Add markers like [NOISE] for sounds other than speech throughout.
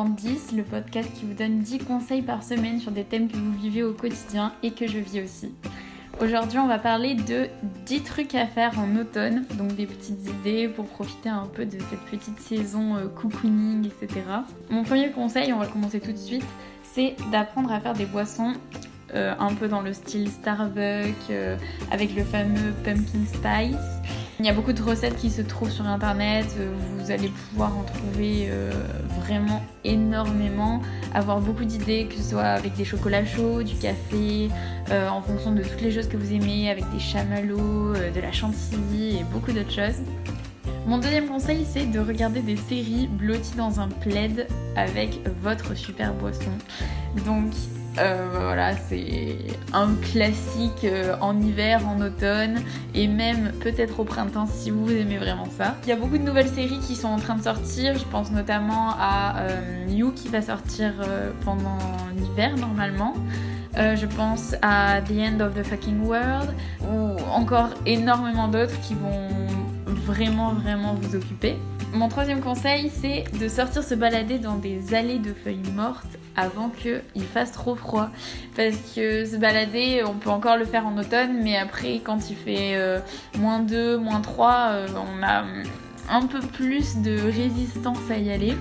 bienvenue dans 10, le podcast qui vous donne 10 conseils par semaine sur des thèmes que vous vivez au quotidien et que je vis aussi. Aujourd'hui, on va parler de 10 trucs à faire en automne, donc des petites idées pour profiter un peu de cette petite saison euh, cocooning, etc. Mon premier conseil, on va commencer tout de suite, c'est d'apprendre à faire des boissons euh, un peu dans le style Starbucks, euh, avec le fameux pumpkin spice. Il y a beaucoup de recettes qui se trouvent sur internet, euh, vous allez pouvoir en trouver vraiment énormément, avoir beaucoup d'idées, que ce soit avec des chocolats chauds, du café, en fonction de toutes les choses que vous aimez, avec des chamallows, de la chantilly et beaucoup d'autres choses. Mon deuxième conseil, c'est de regarder des séries blotties dans un plaid avec votre super boisson. Donc, euh, voilà, c'est un classique euh, en hiver, en automne et même peut-être au printemps si vous aimez vraiment ça. Il y a beaucoup de nouvelles séries qui sont en train de sortir. Je pense notamment à euh, You qui va sortir pendant l'hiver normalement. je pense à The End of the Fucking World ou encore énormément d'autres qui vont vraiment vraiment vous occuper. Mon troisième conseil, c'est de sortir se balader dans des allées de feuilles mortes avant qu'il fasse trop froid. Parce que se balader, on peut encore le faire en automne, mais après, quand il fait euh, moins 2, moins 3, euh, on a un peu plus de résistance à y aller.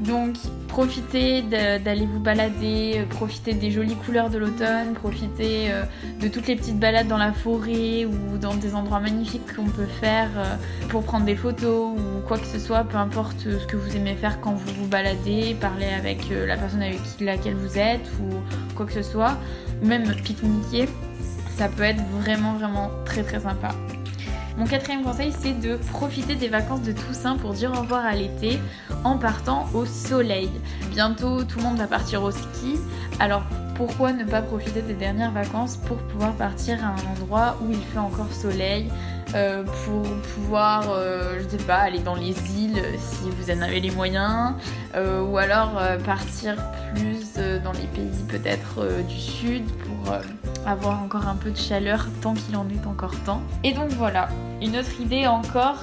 Donc profitez d'aller vous balader, euh, profitez des jolies couleurs de l'automne, profitez euh, de toutes les petites balades dans la forêt ou dans des endroits magnifiques qu'on peut faire euh, pour prendre des photos ou quoi que ce soit, peu importe ce que vous aimez faire quand vous vous baladez, parler avec la personne avec laquelle vous êtes ou quoi que ce soit, même pique-niquer, ça peut être vraiment vraiment très très sympa. Mon quatrième conseil, c'est de profiter des vacances de Toussaint pour dire au revoir à l'été en partant au soleil. Bientôt, tout le monde va partir au ski, alors pourquoi ne pas profiter des dernières vacances pour pouvoir partir à un endroit où il fait encore soleil, euh, pour pouvoir, euh, je sais pas, aller dans les îles si vous en avez les moyens, euh, ou alors partir plus dans les pays peut-être du sud pour avoir encore un peu de chaleur tant qu'il en est encore temps. Et donc voilà, une autre idée encore,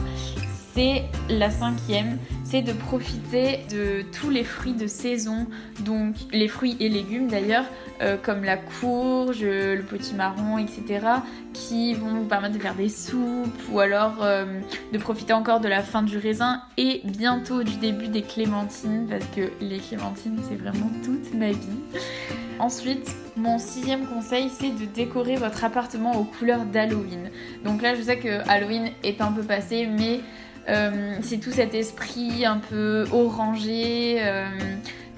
c'est la cinquième, c'est de profiter de tous les fruits de saison, donc les fruits et légumes d'ailleurs, euh, comme la courge, le petit marron, etc., qui vont vous permettre de faire des soupes ou alors euh, de profiter encore de la fin du raisin et bientôt du début des clémentines, parce que les clémentines c'est vraiment toute ma vie. Ensuite, mon sixième conseil, c'est de décorer votre appartement aux couleurs d'Halloween. Donc là, je sais que Halloween est un peu passé, mais euh, c'est tout cet esprit un peu orangé. Euh,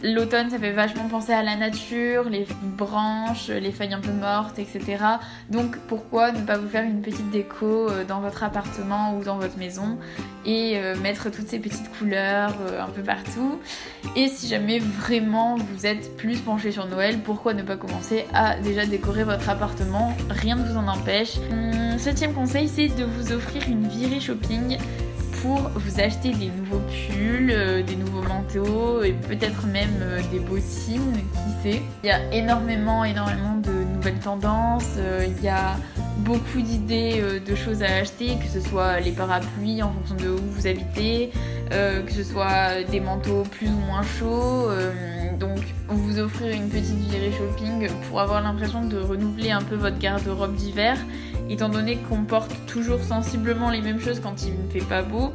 l'automne, ça fait vachement penser à la nature, les branches, les feuilles un peu mortes, etc. Donc pourquoi ne pas vous faire une petite déco euh, dans votre appartement ou dans votre maison et mettre toutes ces petites couleurs un peu partout? Et si jamais vraiment vous êtes plus penché sur Noël, pourquoi ne pas commencer à déjà décorer votre appartement? Rien ne vous en empêche. Septième conseil, c'est de vous offrir une virée shopping pour vous acheter des nouveaux pulls, euh, des nouveaux manteaux et peut-être même euh, des bottines, qui sait. Il y a énormément, énormément de nouvelles tendances, euh, il y a beaucoup d'idées de choses à acheter, que ce soit les parapluies en fonction de où vous habitez, que ce soit des manteaux plus ou moins chauds. donc vous offrir une petite virée shopping pour avoir l'impression de renouveler un peu votre garde-robe d'hiver étant donné qu'on porte toujours sensiblement les mêmes choses quand il ne fait pas beau,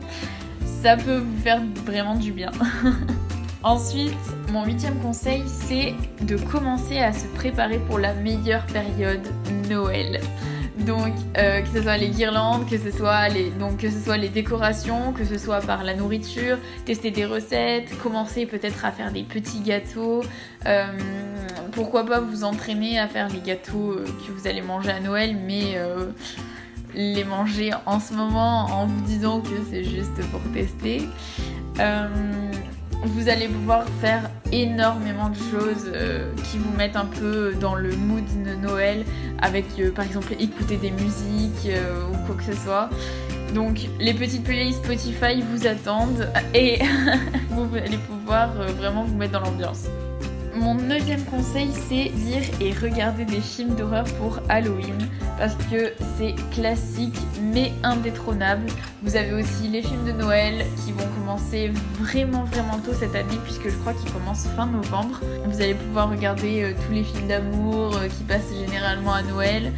ça peut vous faire vraiment du bien. [LAUGHS] Ensuite, mon huitième conseil, c'est de commencer à se préparer pour la meilleure période Noël. Donc, euh, que ce soit les guirlandes, que ce soit les, décorations, que ce soit par la nourriture, tester des recettes, commencer peut-être à faire des petits gâteaux. Euh, pourquoi pas vous entraîner à faire les gâteaux euh, que vous allez manger à Noël, mais les manger en ce moment en vous disant que c'est juste pour tester vous allez pouvoir faire énormément de choses euh, qui vous mettent un peu dans le mood de Noël avec euh, par exemple écouter des musiques euh, ou quoi que ce soit. Donc les petites playlists Spotify vous attendent et [LAUGHS] vous allez pouvoir vraiment vous mettre dans l'ambiance. Mon neuvième conseil, c'est lire et regarder des films d'horreur pour Halloween parce que c'est classique mais indétrônable. Vous avez aussi les films de Noël qui vont commencer vraiment vraiment tôt cette année puisque je crois qu'ils commencent fin novembre. Vous allez pouvoir regarder euh, tous les films d'amour euh, qui passent généralement à Noël.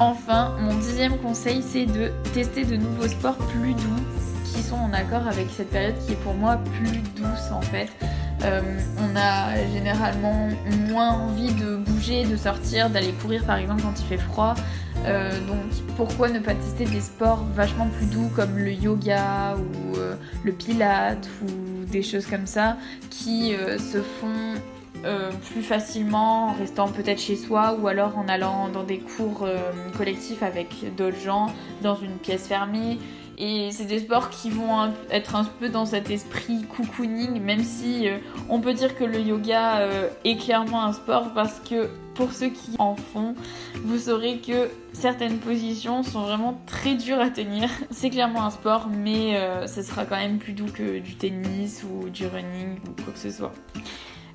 Enfin, mon dixième conseil, c'est de tester de nouveaux sports plus doux qui sont en accord avec cette période qui est pour moi plus douce en fait. Euh, on a généralement moins envie de bouger, de sortir, d'aller courir par exemple quand il fait froid. Euh, donc pourquoi ne pas tester des sports vachement plus doux comme le yoga ou euh, le pilate ou des choses comme ça qui se font plus facilement en restant peut-être chez soi ou alors en allant dans des cours collectifs avec d'autres gens dans une pièce fermée. Et c'est des sports qui vont être un peu dans cet esprit cocooning, même si euh, on peut dire que le yoga euh, est clairement un sport parce que pour ceux qui en font, vous saurez que certaines positions sont vraiment très dures à tenir. [LAUGHS] C'est clairement un sport, mais euh, ce sera quand même plus doux que du tennis ou du running ou quoi que ce soit.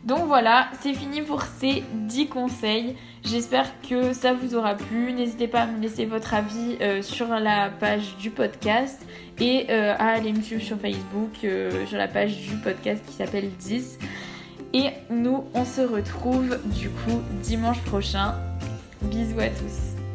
Donc voilà, c'est fini pour ces 10 conseils. J'espère que ça vous aura plu. N'hésitez pas à me laisser votre avis euh, sur la page du podcast et euh, à aller me suivre sur Facebook, euh, sur la page du podcast qui s'appelle 10. Et nous, on se retrouve du coup dimanche prochain. Bisous à tous.